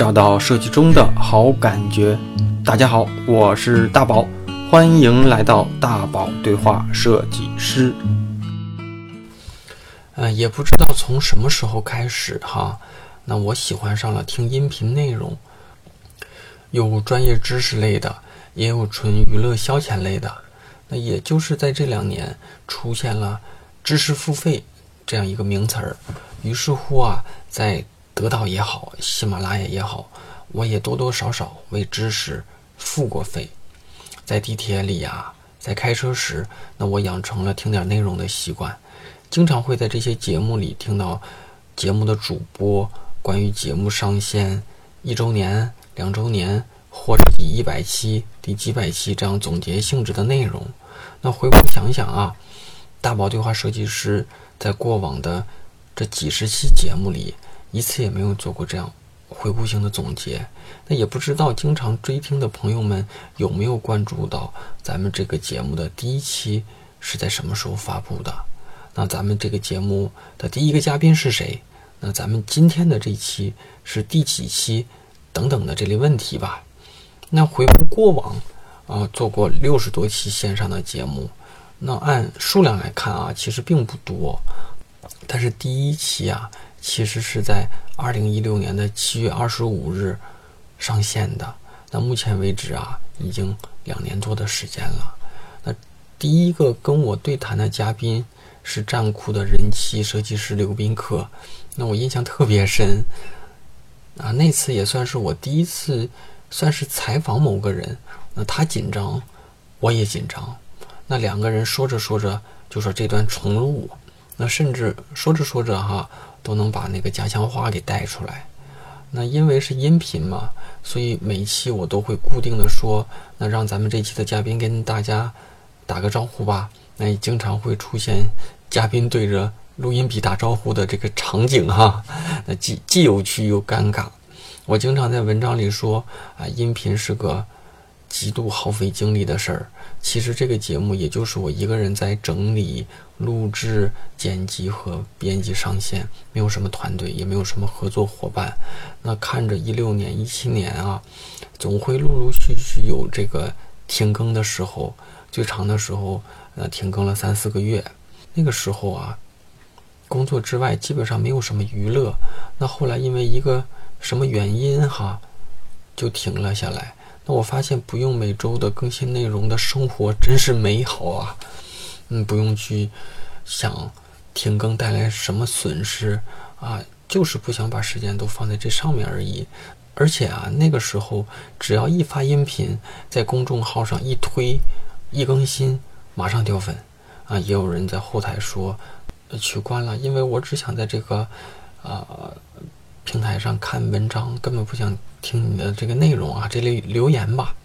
找到设计中的好感觉。大家好，我是大宝，欢迎来到大宝对话设计师。呃，也不知道从什么时候开始哈，那我喜欢上了听音频内容，有专业知识类的，也有纯娱乐消遣类的。那也就是在这两年出现了知识付费这样一个名词儿，于是乎啊，在得到也好，喜马拉雅也好，我也多多少少为知识付过费。在地铁里呀，在开车时，那我养成了听点内容的习惯。经常会在这些节目里听到节目的主播关于节目上线一周年、两周年或者第一百期、第几百期这样总结性质的内容。那回顾想想啊，大宝对话设计师在过往的这几十期节目里，一次也没有做过这样回顾性的总结。那也不知道经常追听的朋友们有没有关注到咱们这个节目的第一期是在什么时候发布的？那咱们这个节目的第一个嘉宾是谁？那咱们今天的这期是第几期？等等的这类问题吧。那回顾过往，啊，做过六十多期线上的节目，那按数量来看啊，其实并不多。但是第一期啊，其实是在二零一六年的七月二十五日上线的。那目前为止啊，已经两年多的时间了。那第一个跟我对谈的嘉宾。是战酷的人气设计师刘宾客，那我印象特别深啊！那次也算是我第一次算是采访某个人，那他紧张，我也紧张。那两个人说着说着就说这段重录，那甚至说着说着哈都能把那个家乡话给带出来。那因为是音频嘛，所以每一期我都会固定的说，那让咱们这期的嘉宾跟大家打个招呼吧。那也经常会出现嘉宾对着录音笔打招呼的这个场景哈，那既既有趣又尴尬。我经常在文章里说啊，音频是个极度耗费精力的事儿。其实这个节目也就是我一个人在整理、录制、剪辑和编辑上线，没有什么团队，也没有什么合作伙伴。那看着一六年、一七年啊，总会陆陆续续有这个停更的时候，最长的时候。呃，停更了三四个月，那个时候啊，工作之外基本上没有什么娱乐。那后来因为一个什么原因哈，就停了下来。我发现不用每周的更新内容的生活真是美好啊！嗯，不用去想停更带来什么损失啊，就是不想把时间都放在这上面而已。而且啊，那个时候只要一发音频，在公众号上一推一更新。马上掉粉，啊，也有人在后台说取关了，因为我只想在这个啊平台上看文章，根本不想听你的这个内容啊，这类留言吧。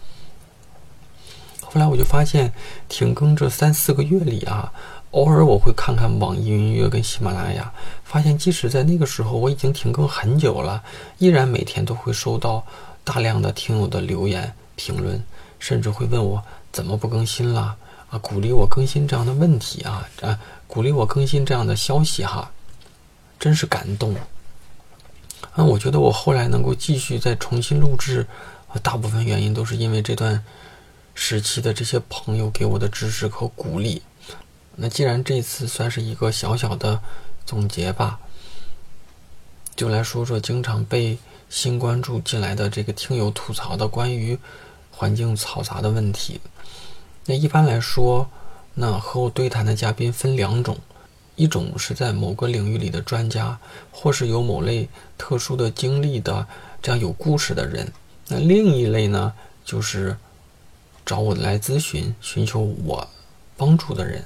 后来我就发现，停更这三四个月里啊，偶尔我会看看网易云音乐跟喜马拉雅，发现即使在那个时候我已经停更很久了，依然每天都会收到大量的听友的留言评论，甚至会问我怎么不更新了。啊，鼓励我更新这样的问题啊，啊，鼓励我更新这样的消息哈，真是感动。那，我觉得我后来能够继续再重新录制，大部分原因都是因为这段时期的这些朋友给我的支持和鼓励。那既然这次算是一个小小的总结吧，就来说说经常被新关注进来的这个听友吐槽的关于环境嘈杂的问题。那一般来说，那和我对谈的嘉宾分两种，一种是在某个领域里的专家，或是有某类特殊的经历的这样有故事的人。那另一类呢，就是找我来咨询、寻求我帮助的人。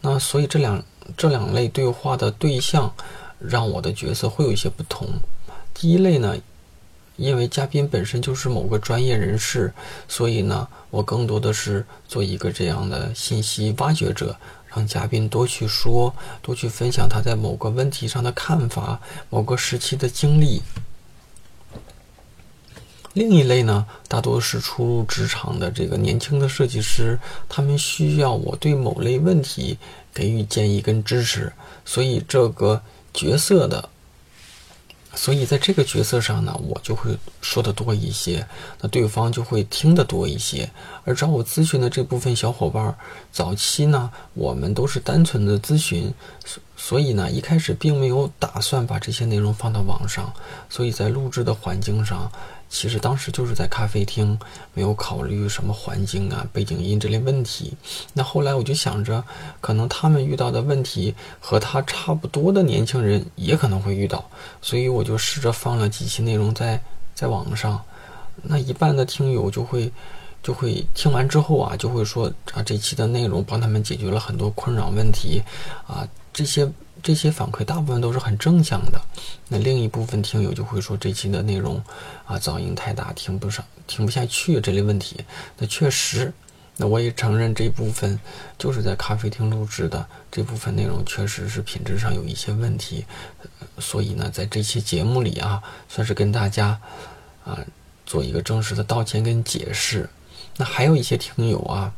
那所以这两这两类对话的对象，让我的角色会有一些不同。第一类呢。因为嘉宾本身就是某个专业人士，所以呢，我更多的是做一个这样的信息挖掘者，让嘉宾多去说，多去分享他在某个问题上的看法，某个时期的经历。另一类呢，大多是初入职场的这个年轻的设计师，他们需要我对某类问题给予建议跟支持，所以这个角色的所以在这个角色上呢，我就会说的多一些，那对方就会听得多一些。而找我咨询的这部分小伙伴，早期呢，我们都是单纯的咨询，所以呢，一开始并没有打算把这些内容放到网上，所以在录制的环境上。其实当时就是在咖啡厅，没有考虑什么环境啊、背景音这类问题。那后来我就想着，可能他们遇到的问题和他差不多的年轻人也可能会遇到，所以我就试着放了几期内容在在网上。那一半的听友就会就会听完之后啊，就会说啊，这期的内容帮他们解决了很多困扰问题啊，这些。这些反馈大部分都是很正向的，那另一部分听友就会说这期的内容啊噪音太大，听不上，听不下去这类问题。那确实，那我也承认这部分就是在咖啡厅录制的这部分内容确实是品质上有一些问题，所以呢，在这期节目里啊，算是跟大家啊做一个正式的道歉跟解释。那还有一些听友啊，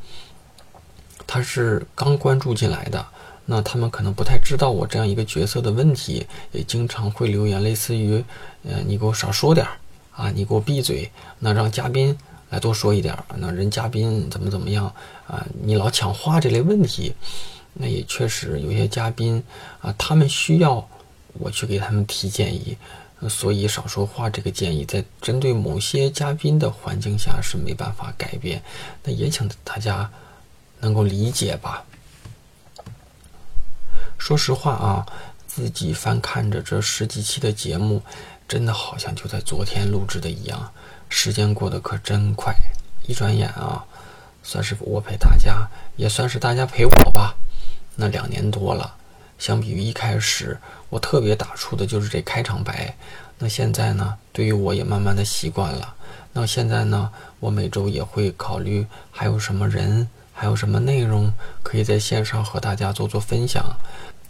他是刚关注进来的。那他们可能不太知道我这样一个角色的问题，也经常会留言，类似于，呃，你给我少说点儿啊，你给我闭嘴，那让嘉宾来多说一点儿，那人嘉宾怎么怎么样啊，你老抢话这类问题，那也确实有些嘉宾啊，他们需要我去给他们提建议，所以少说话这个建议在针对某些嘉宾的环境下是没办法改变，那也请大家能够理解吧。说实话啊，自己翻看着这十几期的节目，真的好像就在昨天录制的一样。时间过得可真快，一转眼啊，算是我陪大家，也算是大家陪我吧。那两年多了，相比于一开始，我特别打出的就是这开场白。那现在呢，对于我也慢慢的习惯了。那现在呢，我每周也会考虑还有什么人，还有什么内容可以在线上和大家做做分享。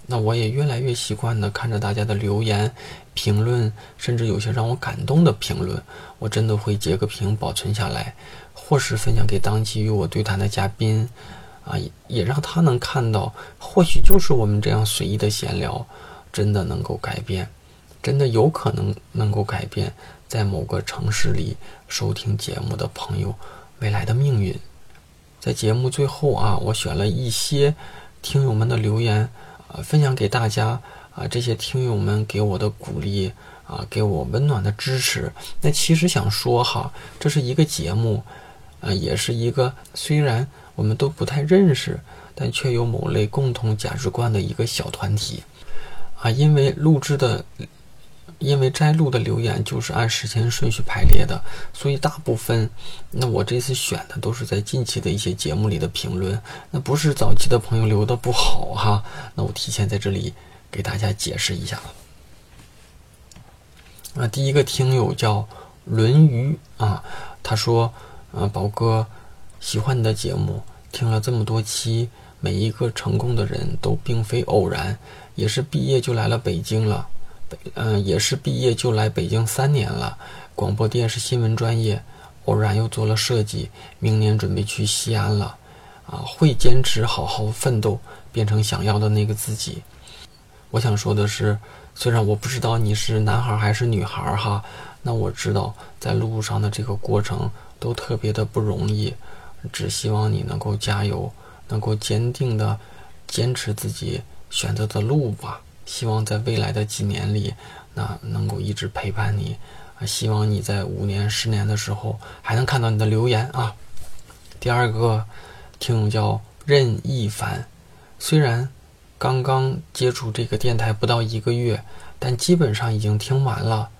那我也越来越习惯的看着大家的留言、评论，甚至有些让我感动的评论，我真的会截个屏保存下来，或是分享给当期与我对谈的嘉宾，啊，也让他能看到，或许就是我们这样随意的闲聊，真的能够改变，真的有可能能够改变在某个城市里收听节目的朋友未来的命运。在节目最后啊，我选了一些听友们的留言。啊，分享给大家啊！这些听友们给我的鼓励啊，给我温暖的支持。那其实想说哈，这是一个节目，啊，也是一个虽然我们都不太认识，但却有某类共同价值观的一个小团体啊。因为录制的。因为摘录的留言就是按时间顺序排列的，所以大部分，那我这次选的都是在近期的一些节目里的评论，那不是早期的朋友留的不好哈，那我提前在这里给大家解释一下。啊，第一个听友叫论鱼啊，他说，啊，宝哥，喜欢你的节目，听了这么多期，每一个成功的人都并非偶然，也是毕业就来了北京了。嗯，也是毕业就来北京三年了，广播电视新闻专业，偶然又做了设计，明年准备去西安了，啊，会坚持好好奋斗，变成想要的那个自己。我想说的是，虽然我不知道你是男孩还是女孩哈，那我知道在路上的这个过程都特别的不容易，只希望你能够加油，能够坚定的坚持自己选择的路吧。希望在未来的几年里，那能够一直陪伴你，啊，希望你在五年、十年的时候还能看到你的留言啊。第二个听友叫任一凡，虽然刚刚接触这个电台不到一个月，但基本上已经听完了。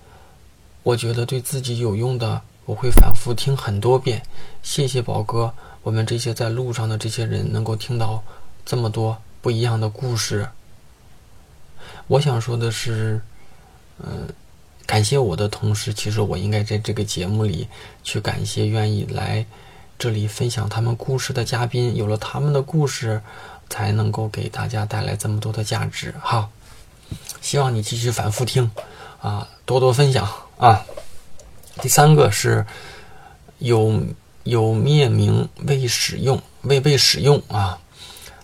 我觉得对自己有用的，我会反复听很多遍。谢谢宝哥，我们这些在路上的这些人能够听到这么多不一样的故事。我想说的是，嗯，感谢我的同时，其实我应该在这个节目里去感谢愿意来这里分享他们故事的嘉宾。有了他们的故事，才能够给大家带来这么多的价值。哈，希望你继续反复听，啊，多多分享啊。第三个是有有灭名未使用未被使用啊，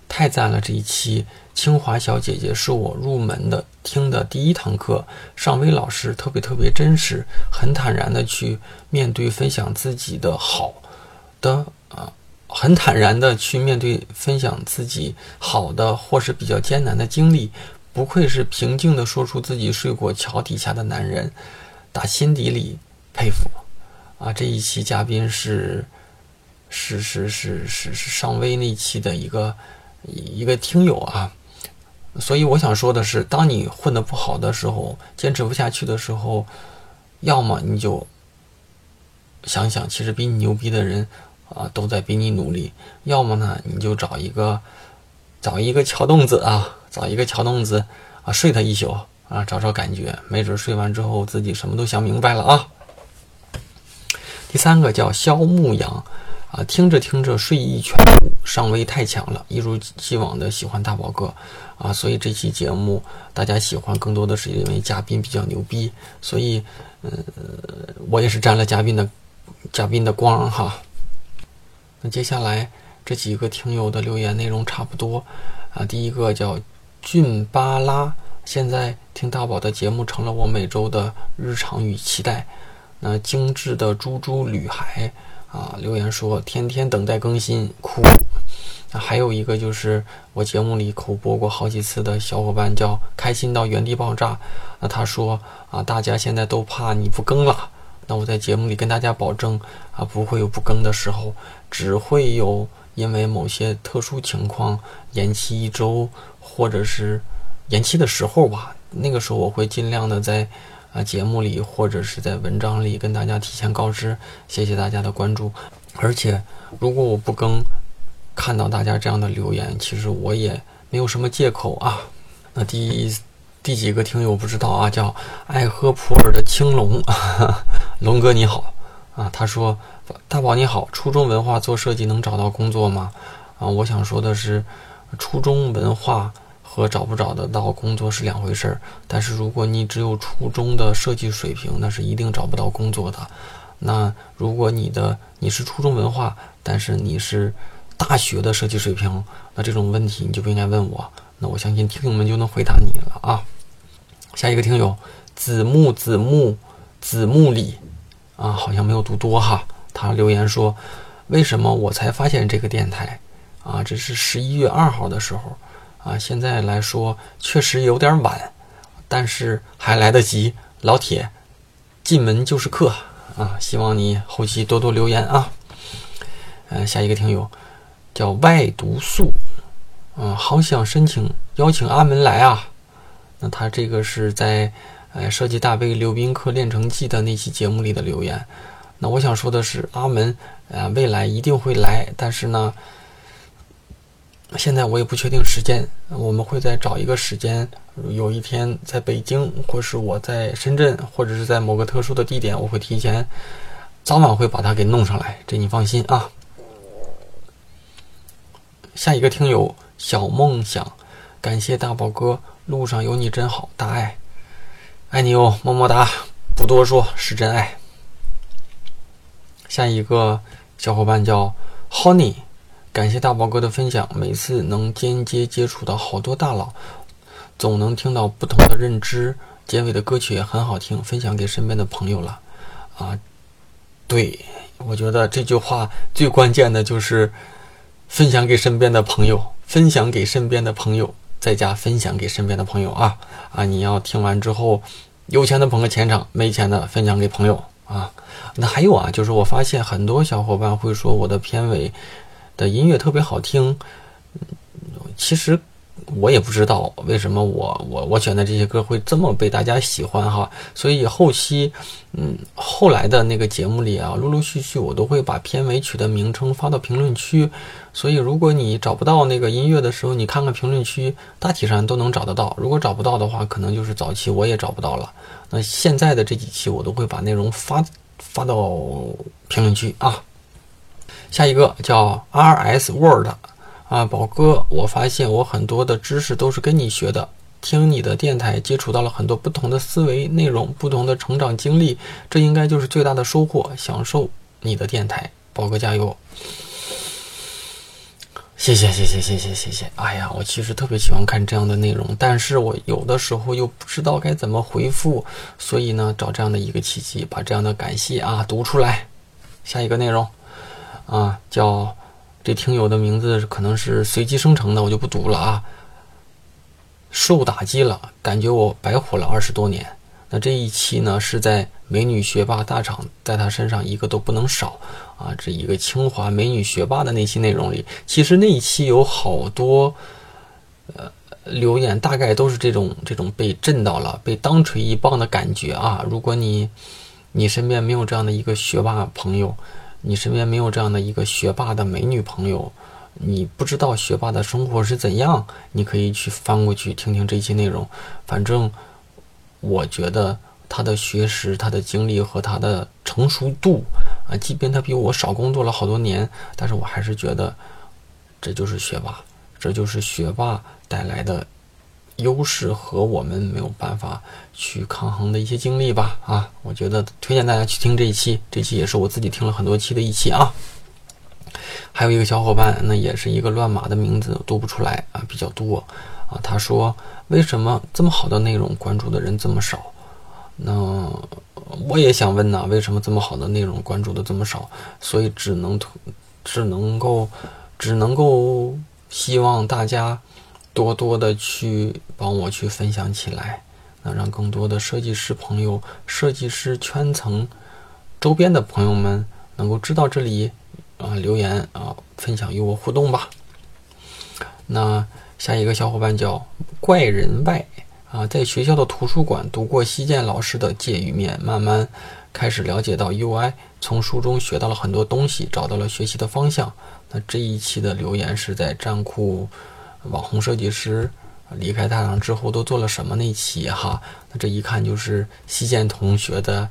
太赞了这一期。清华小姐姐是我入门的听的第一堂课，尚薇老师特别特别真实，很坦然的去面对分享自己的好的啊，很坦然的去面对分享自己好的或是比较艰难的经历，不愧是平静的说出自己睡过桥底下的男人，打心底里佩服啊！这一期嘉宾是是是是是是尚威那期的一个一个听友啊。所以我想说的是，当你混得不好的时候，坚持不下去的时候，要么你就想想，其实比你牛逼的人啊都在比你努力；要么呢，你就找一个找一个桥洞子啊，找一个桥洞子啊，睡他一宿啊，找找感觉，没准睡完之后自己什么都想明白了啊。第三个叫肖牧阳。啊，听着听着睡意全无，上位太强了，一如既往的喜欢大宝哥，啊，所以这期节目大家喜欢更多的是因为嘉宾比较牛逼，所以，呃，我也是沾了嘉宾的嘉宾的光哈。那接下来这几个听友的留言内容差不多，啊，第一个叫俊巴拉，现在听大宝的节目成了我每周的日常与期待，那精致的猪猪女孩。啊，留言说天天等待更新，哭。那，还有一个就是我节目里口播过好几次的小伙伴叫开心到原地爆炸。那他说啊，大家现在都怕你不更了。那我在节目里跟大家保证啊，不会有不更的时候，只会有因为某些特殊情况延期一周，或者是延期的时候吧。那个时候我会尽量的在。节目里或者是在文章里跟大家提前告知，谢谢大家的关注。而且，如果我不更，看到大家这样的留言，其实我也没有什么借口啊。那第第几个听友不知道啊？叫爱喝普洱的青龙，龙哥你好啊。他说：“大宝你好，初中文化做设计能找到工作吗？”啊，我想说的是，初中文化。和找不找得到工作是两回事儿，但是如果你只有初中的设计水平，那是一定找不到工作的。那如果你的你是初中文化，但是你是大学的设计水平，那这种问题你就不应该问我。那我相信听友们就能回答你了啊。下一个听友子木子木子木里啊，好像没有读多哈。他留言说：“为什么我才发现这个电台啊？这是十一月二号的时候。”啊，现在来说确实有点晚，但是还来得及。老铁，进门就是客啊！希望你后期多多留言啊。嗯，下一个听友叫外读素，嗯，好想申请邀请阿门来啊。那他这个是在呃设计大杯溜冰课练成记的那期节目里的留言。那我想说的是，阿门啊，未来一定会来，但是呢。现在我也不确定时间，我们会再找一个时间，有一天在北京，或是我在深圳，或者是在某个特殊的地点，我会提前，早晚会把它给弄上来，这你放心啊。下一个听友小梦想，感谢大宝哥，路上有你真好，大爱，爱你哦，么么哒，不多说，是真爱。下一个小伙伴叫 Honey。感谢大宝哥的分享，每次能间接接触到好多大佬，总能听到不同的认知。结尾的歌曲也很好听，分享给身边的朋友了。啊，对，我觉得这句话最关键的就是分享给身边的朋友，分享给身边的朋友，再加分享给身边的朋友啊啊！你要听完之后，有钱的捧个钱场，没钱的分享给朋友啊。那还有啊，就是我发现很多小伙伴会说我的片尾。的音乐特别好听，其实我也不知道为什么我我我选的这些歌会这么被大家喜欢哈，所以后期嗯后来的那个节目里啊，陆陆续续我都会把片尾曲的名称发到评论区，所以如果你找不到那个音乐的时候，你看看评论区，大体上都能找得到。如果找不到的话，可能就是早期我也找不到了。那现在的这几期我都会把内容发发到评论区啊。下一个叫 R S Word，啊，宝哥，我发现我很多的知识都是跟你学的，听你的电台接触到了很多不同的思维内容，不同的成长经历，这应该就是最大的收获。享受你的电台，宝哥加油！谢谢谢谢谢谢谢谢！哎呀，我其实特别喜欢看这样的内容，但是我有的时候又不知道该怎么回复，所以呢，找这样的一个契机，把这样的感谢啊读出来。下一个内容啊，叫这听友的名字可能是随机生成的，我就不读了啊。受打击了，感觉我白活了二十多年。那这一期呢，是在美女学霸大厂，在他身上一个都不能少啊！这一个清华美女学霸的那期内容里，其实那一期有好多呃留言，大概都是这种这种被震到了，被当锤一棒的感觉啊！如果你你身边没有这样的一个学霸朋友，你身边没有这样的一个学霸的美女朋友，你不知道学霸的生活是怎样，你可以去翻过去听听这期内容，反正。我觉得他的学识、他的经历和他的成熟度啊，即便他比我少工作了好多年，但是我还是觉得这就是学霸，这就是学霸带来的优势和我们没有办法去抗衡的一些经历吧。啊，我觉得推荐大家去听这一期，这期也是我自己听了很多期的一期啊。还有一个小伙伴，那也是一个乱码的名字，读不出来啊，比较多啊。他说。为什么这么好的内容关注的人这么少？那我也想问呐，为什么这么好的内容关注的这么少？所以只能只能够只能够希望大家多多的去帮我去分享起来，那让更多的设计师朋友、设计师圈层周边的朋友们能够知道这里啊，留言啊，分享与我互动吧。那。下一个小伙伴叫怪人外啊，在学校的图书馆读过西建老师的《界与面》，慢慢开始了解到 UI，从书中学到了很多东西，找到了学习的方向。那这一期的留言是在站酷网红设计师离开大厂之后都做了什么那期哈？那这一看就是西建同学的，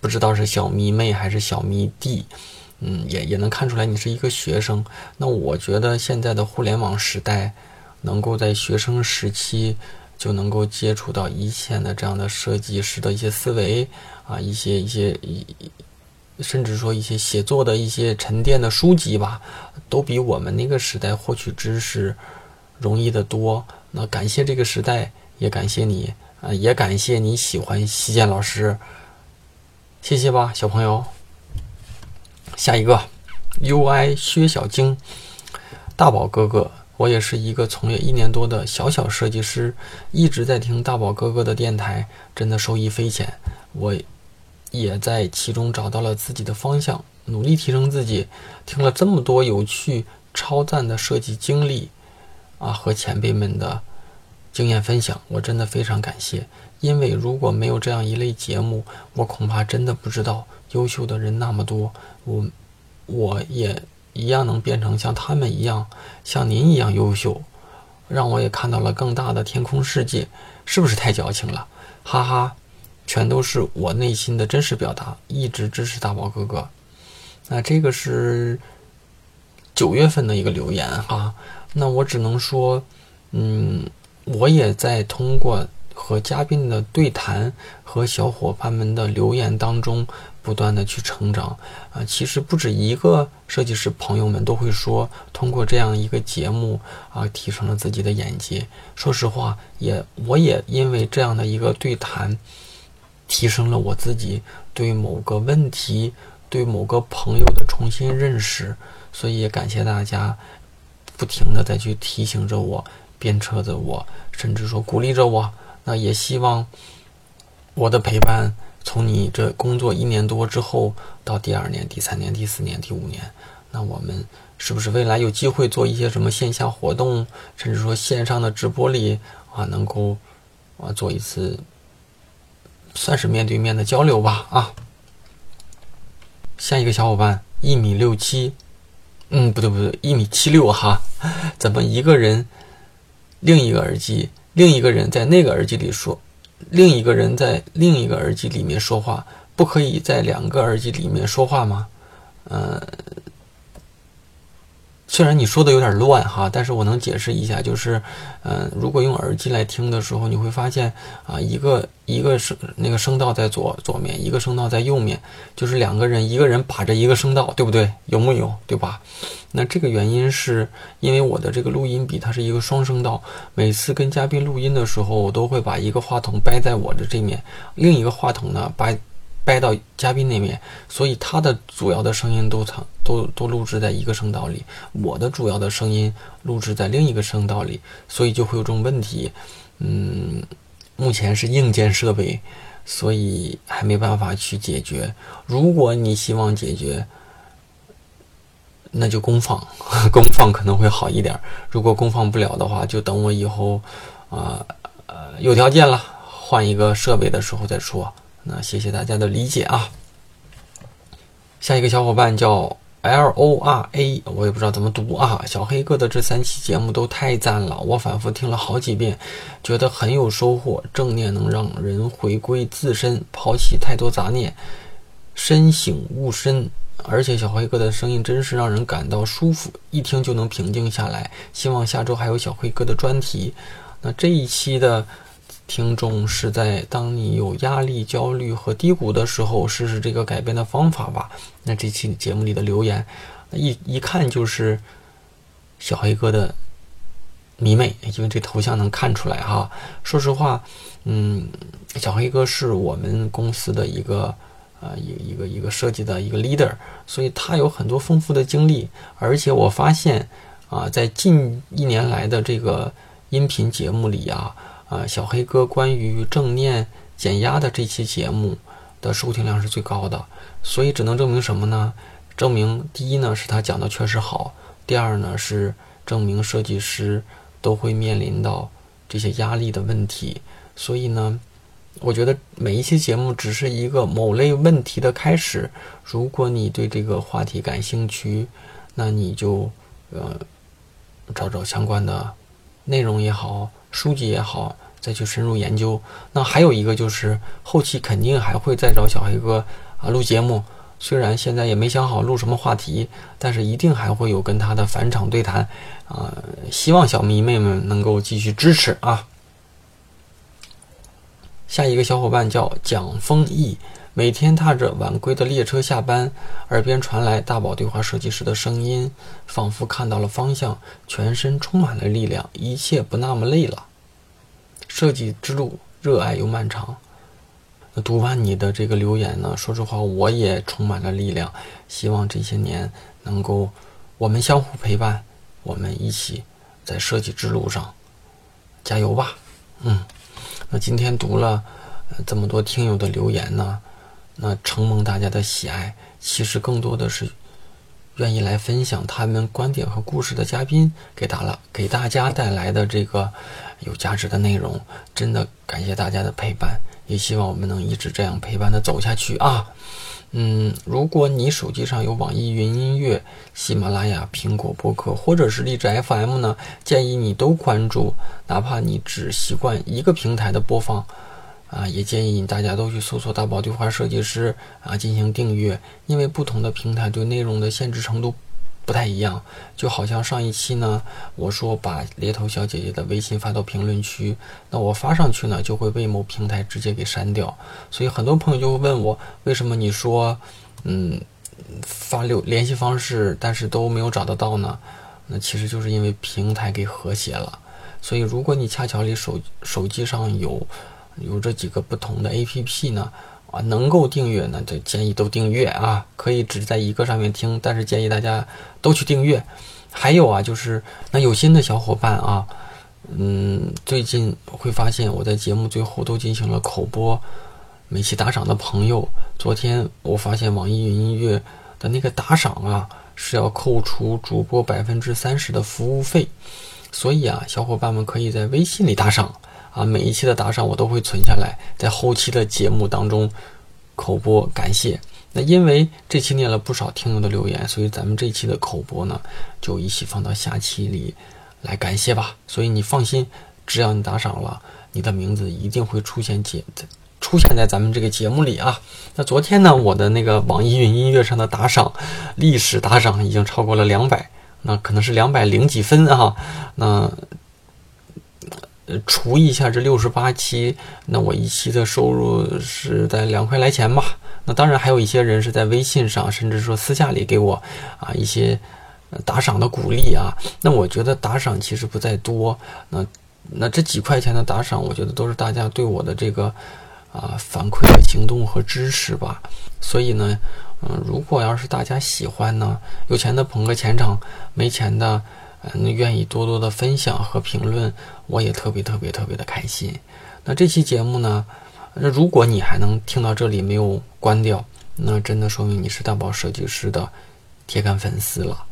不知道是小迷妹还是小迷弟。嗯，也也能看出来你是一个学生。那我觉得现在的互联网时代，能够在学生时期就能够接触到一线的这样的设计师的一些思维啊，一些一些一，甚至说一些写作的一些沉淀的书籍吧，都比我们那个时代获取知识容易得多。那感谢这个时代，也感谢你啊，也感谢你喜欢西建老师，谢谢吧，小朋友。下一个，UI 薛小晶，大宝哥哥，我也是一个从业一年多的小小设计师，一直在听大宝哥哥的电台，真的受益匪浅。我也在其中找到了自己的方向，努力提升自己。听了这么多有趣、超赞的设计经历，啊，和前辈们的经验分享，我真的非常感谢。因为如果没有这样一类节目，我恐怕真的不知道优秀的人那么多。我，我也一样能变成像他们一样，像您一样优秀，让我也看到了更大的天空世界，是不是太矫情了？哈哈，全都是我内心的真实表达，一直支持大宝哥哥。那这个是九月份的一个留言哈，那我只能说，嗯，我也在通过和嘉宾的对谈和小伙伴们的留言当中。不断的去成长啊，其实不止一个设计师朋友们都会说，通过这样一个节目啊，提升了自己的眼界。说实话，也我也因为这样的一个对谈，提升了我自己对某个问题、对某个朋友的重新认识。所以也感谢大家不停的再去提醒着我、鞭策着我，甚至说鼓励着我。那也希望我的陪伴。从你这工作一年多之后，到第二年、第三年、第四年、第五年，那我们是不是未来有机会做一些什么线下活动，甚至说线上的直播里啊，能够啊做一次，算是面对面的交流吧啊。下一个小伙伴一米六七，嗯，不对不对，一米七六哈，怎么一个人另一个耳机，另一个人在那个耳机里说？另一个人在另一个耳机里面说话，不可以在两个耳机里面说话吗？呃，虽然你说的有点乱哈，但是我能解释一下，就是，嗯，如果用耳机来听的时候，你会发现啊，一个一个声那个声道在左左面，一个声道在右面，就是两个人，一个人把着一个声道，对不对？有木有？对吧？那这个原因是因为我的这个录音笔它是一个双声道，每次跟嘉宾录音的时候，我都会把一个话筒掰在我的这面，另一个话筒呢把。掰到嘉宾那边，所以他的主要的声音都藏都都录制在一个声道里，我的主要的声音录制在另一个声道里，所以就会有这种问题。嗯，目前是硬件设备，所以还没办法去解决。如果你希望解决，那就功放，功放可能会好一点。如果功放不了的话，就等我以后啊呃有条件了换一个设备的时候再说。那谢谢大家的理解啊。下一个小伙伴叫 L O R A，我也不知道怎么读啊。小黑哥的这三期节目都太赞了，我反复听了好几遍，觉得很有收获。正念能让人回归自身，抛弃太多杂念，身醒悟身。而且小黑哥的声音真是让人感到舒服，一听就能平静下来。希望下周还有小黑哥的专题。那这一期的。听众是在当你有压力、焦虑和低谷的时候，试试这个改变的方法吧。那这期节目里的留言，一一看就是小黑哥的迷妹，因为这头像能看出来哈。说实话，嗯，小黑哥是我们公司的一个呃一一个一个设计的一个 leader，所以他有很多丰富的经历。而且我发现啊，在近一年来的这个音频节目里啊。啊，小黑哥关于正念减压的这期节目的收听量是最高的，所以只能证明什么呢？证明第一呢是他讲的确实好，第二呢是证明设计师都会面临到这些压力的问题。所以呢，我觉得每一期节目只是一个某类问题的开始。如果你对这个话题感兴趣，那你就呃找找相关的内容也好。书籍也好，再去深入研究。那还有一个就是后期肯定还会再找小黑哥啊录节目。虽然现在也没想好录什么话题，但是一定还会有跟他的返场对谈啊。希望小迷妹们能够继续支持啊。下一个小伙伴叫蒋丰毅，每天踏着晚归的列车下班，耳边传来大宝对话设计师的声音，仿佛看到了方向，全身充满了力量，一切不那么累了。设计之路，热爱又漫长。读完你的这个留言呢，说实话，我也充满了力量。希望这些年能够我们相互陪伴，我们一起在设计之路上加油吧。嗯，那今天读了这么多听友的留言呢，那承蒙大家的喜爱，其实更多的是。愿意来分享他们观点和故事的嘉宾，给大了给大家带来的这个有价值的内容，真的感谢大家的陪伴，也希望我们能一直这样陪伴的走下去啊！嗯，如果你手机上有网易云音乐、喜马拉雅、苹果播客或者是荔枝 FM 呢，建议你都关注，哪怕你只习惯一个平台的播放。啊，也建议大家都去搜索“大宝对话设计师”啊，进行订阅，因为不同的平台对内容的限制程度不太一样。就好像上一期呢，我说把猎头小姐姐的微信发到评论区，那我发上去呢，就会被某平台直接给删掉。所以很多朋友就会问我，为什么你说，嗯，发留联系方式，但是都没有找得到呢？那其实就是因为平台给和谐了。所以如果你恰巧你手手机上有。有这几个不同的 A P P 呢，啊，能够订阅呢，就建议都订阅啊。可以只在一个上面听，但是建议大家都去订阅。还有啊，就是那有心的小伙伴啊，嗯，最近会发现我在节目最后都进行了口播，每期打赏的朋友，昨天我发现网易云音乐的那个打赏啊是要扣除主播百分之三十的服务费，所以啊，小伙伴们可以在微信里打赏。啊，每一期的打赏我都会存下来，在后期的节目当中口播感谢。那因为这期念了不少听友的留言，所以咱们这期的口播呢，就一起放到下期里来感谢吧。所以你放心，只要你打赏了，你的名字一定会出现节出现在咱们这个节目里啊。那昨天呢，我的那个网易云音乐上的打赏历史打赏已经超过了两百。那可能是两百零几分啊。那呃除一下这六十八期，那我一期的收入是在两块来钱吧。那当然还有一些人是在微信上，甚至说私下里给我啊一些打赏的鼓励啊。那我觉得打赏其实不在多，那那这几块钱的打赏，我觉得都是大家对我的这个啊反馈的行动和支持吧。所以呢，嗯，如果要是大家喜欢呢，有钱的捧个钱场，没钱的嗯愿意多多的分享和评论，我也特别特别特别的开心。那这期节目呢？那如果你还能听到这里没有关掉，那真的说明你是大宝设计师的铁杆粉丝了。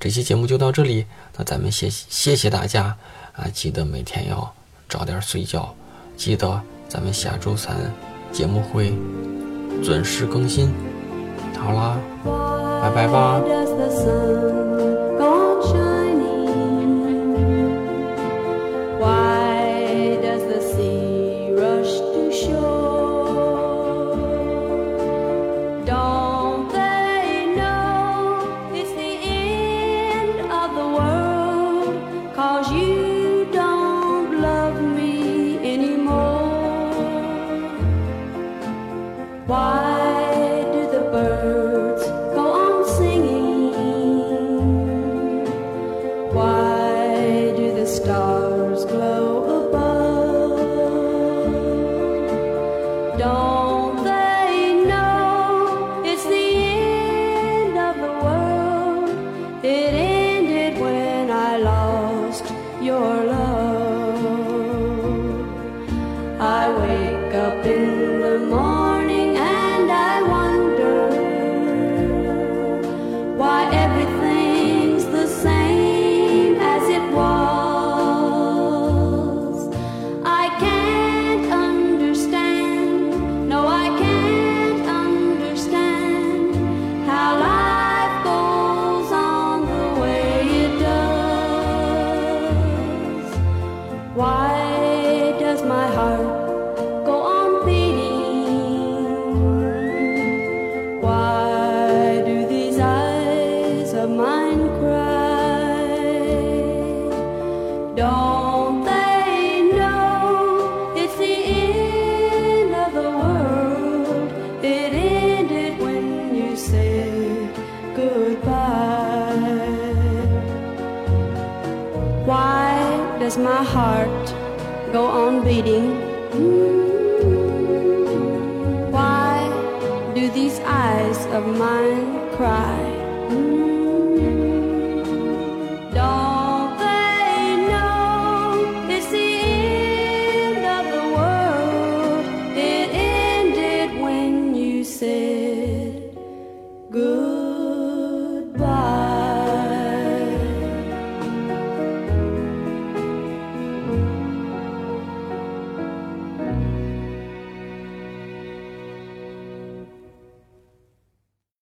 这期节目就到这里，那咱们谢谢谢大家啊！记得每天要早点睡觉，记得咱们下周三节目会准时更新。好啦，拜拜吧。